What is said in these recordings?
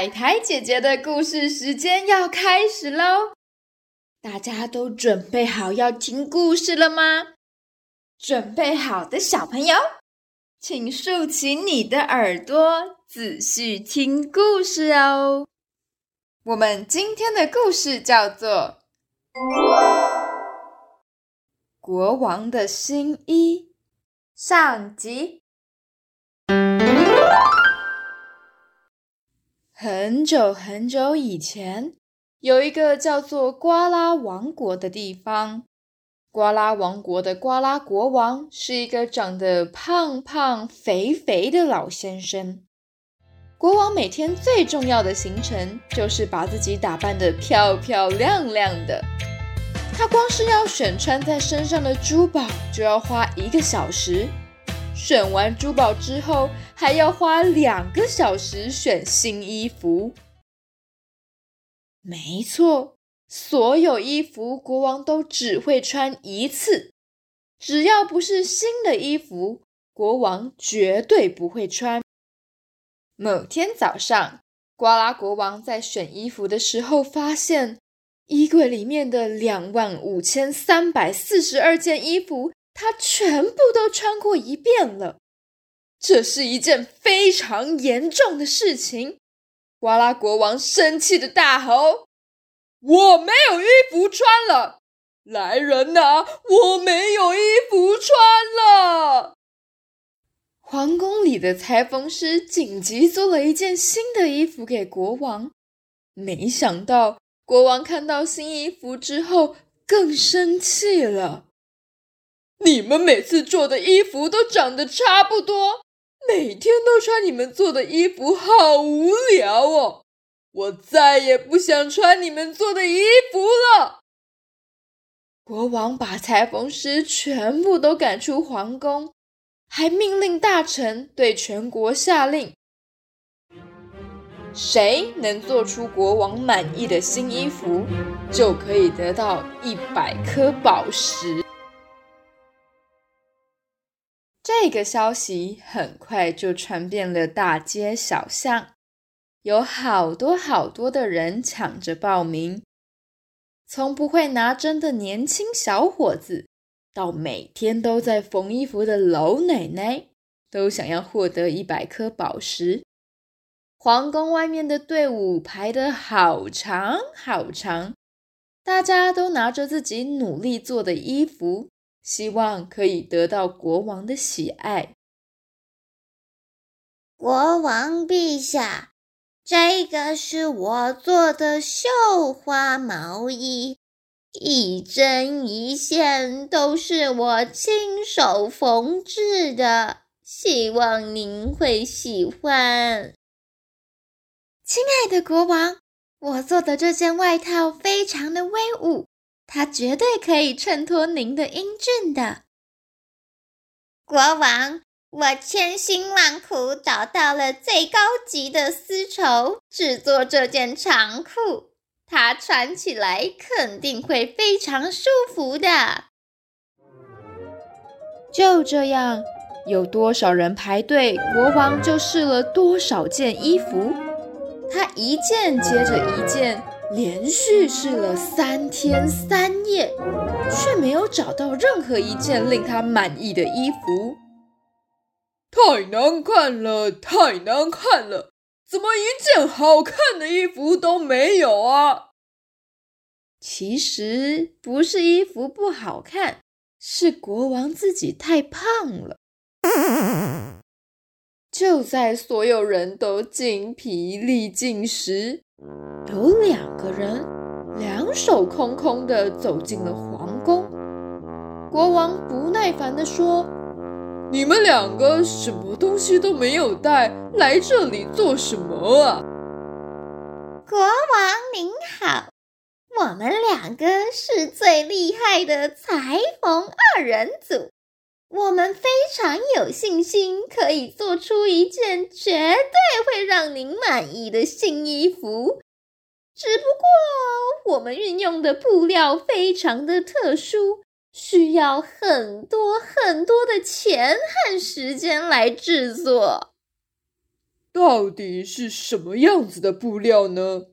海苔姐姐的故事时间要开始喽！大家都准备好要听故事了吗？准备好的小朋友，请竖起你的耳朵，仔细听故事哦。我们今天的故事叫做《国王的新衣》上集。很久很久以前，有一个叫做瓜拉王国的地方。瓜拉王国的瓜拉国王是一个长得胖胖肥肥的老先生。国王每天最重要的行程就是把自己打扮得漂漂亮亮的。他光是要选穿在身上的珠宝，就要花一个小时。选完珠宝之后，还要花两个小时选新衣服。没错，所有衣服国王都只会穿一次，只要不是新的衣服，国王绝对不会穿。某天早上，瓜拉国王在选衣服的时候，发现衣柜里面的两万五千三百四十二件衣服。他全部都穿过一遍了，这是一件非常严重的事情。瓜拉国王生气的大吼：“我没有衣服穿了！来人呐，我没有衣服穿了！”皇宫里的裁缝师紧急做了一件新的衣服给国王，没想到国王看到新衣服之后更生气了。你们每次做的衣服都长得差不多，每天都穿你们做的衣服，好无聊哦！我再也不想穿你们做的衣服了。国王把裁缝师全部都赶出皇宫，还命令大臣对全国下令：谁能做出国王满意的新衣服，就可以得到一百颗宝石。这个消息很快就传遍了大街小巷，有好多好多的人抢着报名。从不会拿针的年轻小伙子，到每天都在缝衣服的老奶奶，都想要获得一百颗宝石。皇宫外面的队伍排得好长好长，大家都拿着自己努力做的衣服。希望可以得到国王的喜爱。国王陛下，这个是我做的绣花毛衣，一针一线都是我亲手缝制的，希望您会喜欢。亲爱的国王，我做的这件外套非常的威武。它绝对可以衬托您的英俊的，国王。我千辛万苦找到了最高级的丝绸，制作这件长裤，它穿起来肯定会非常舒服的。就这样，有多少人排队，国王就试了多少件衣服。他一件接着一件。连续试了三天三夜，却没有找到任何一件令他满意的衣服。太难看了，太难看了！怎么一件好看的衣服都没有啊？其实不是衣服不好看，是国王自己太胖了。就在所有人都精疲力尽时。有两个人两手空空的走进了皇宫。国王不耐烦地说：“你们两个什么东西都没有带，来这里做什么啊？”国王您好，我们两个是最厉害的裁缝二人组，我们非常有信心可以做出一件绝对会让您满意的新衣服。只不过我们运用的布料非常的特殊，需要很多很多的钱和时间来制作。到底是什么样子的布料呢？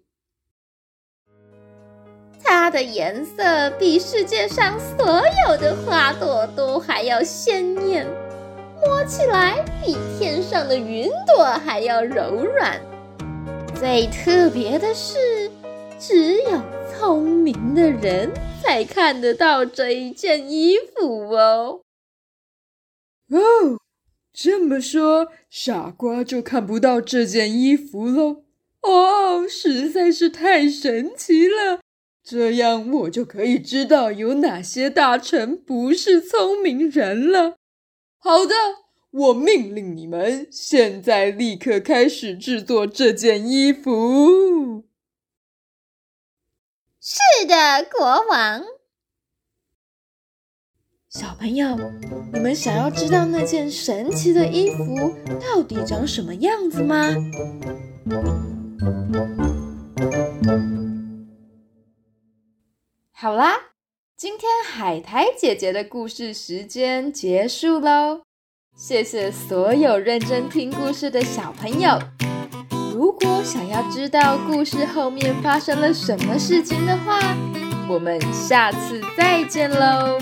它的颜色比世界上所有的花朵都还要鲜艳，摸起来比天上的云朵还要柔软。最特别的是，只有聪明的人才看得到这一件衣服哦。哦，这么说，傻瓜就看不到这件衣服喽？哦，实在是太神奇了！这样我就可以知道有哪些大臣不是聪明人了。好的，我命令你们现在立刻开始制作这件衣服。是的，国王。小朋友，你们想要知道那件神奇的衣服到底长什么样子吗？好啦，今天海苔姐姐的故事时间结束喽。谢谢所有认真听故事的小朋友。如果想要知道故事后面发生了什么事情的话，我们下次再见喽，